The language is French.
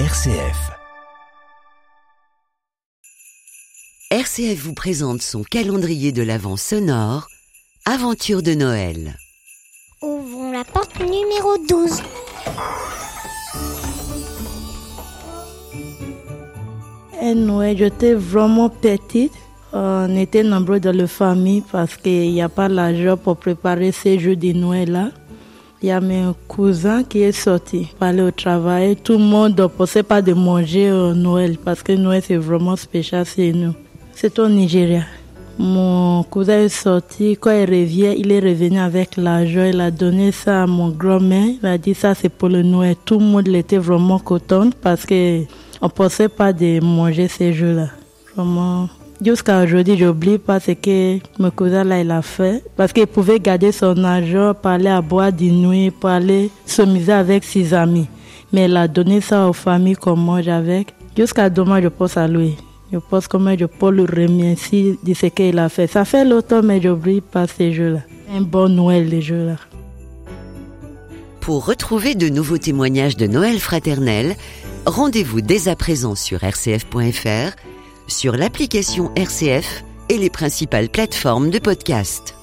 RCF. RCF vous présente son calendrier de l'Avent sonore, Aventure de Noël. Ouvrons la porte numéro 12. Un Noël, j'étais vraiment petite. On était nombreux dans la famille parce qu'il n'y a pas l'argent pour préparer ces jeux de Noël-là. Il y a mes cousins qui est sorti pour aller au travail. Tout le monde ne pensait pas de manger Noël parce que Noël c'est vraiment spécial chez nous. C'est au Nigeria. Mon cousin est sorti. Quand il revient, il est revenu avec l'argent. Il a donné ça à mon grand-mère. Il a dit ça c'est pour le Noël. Tout le monde était vraiment content parce que on pensait pas de manger ces jeux-là. Vraiment. Jusqu'à aujourd'hui, j'oublie pas ce que mon cousin là il a fait parce qu'il pouvait garder son argent pour aller à boire du nuit, pour aller s'amuser avec ses amis. Mais il a donné ça aux familles qu'on mange avec. Jusqu'à demain, je pense à lui. Je pense comment je peux le remercier de ce qu'il a fait. Ça fait longtemps, mais j'oublie pas ces jeux-là. Un bon Noël, les jeux-là. Pour retrouver de nouveaux témoignages de Noël fraternel, rendez-vous dès à présent sur rcf.fr, sur l'application RCF et les principales plateformes de podcast.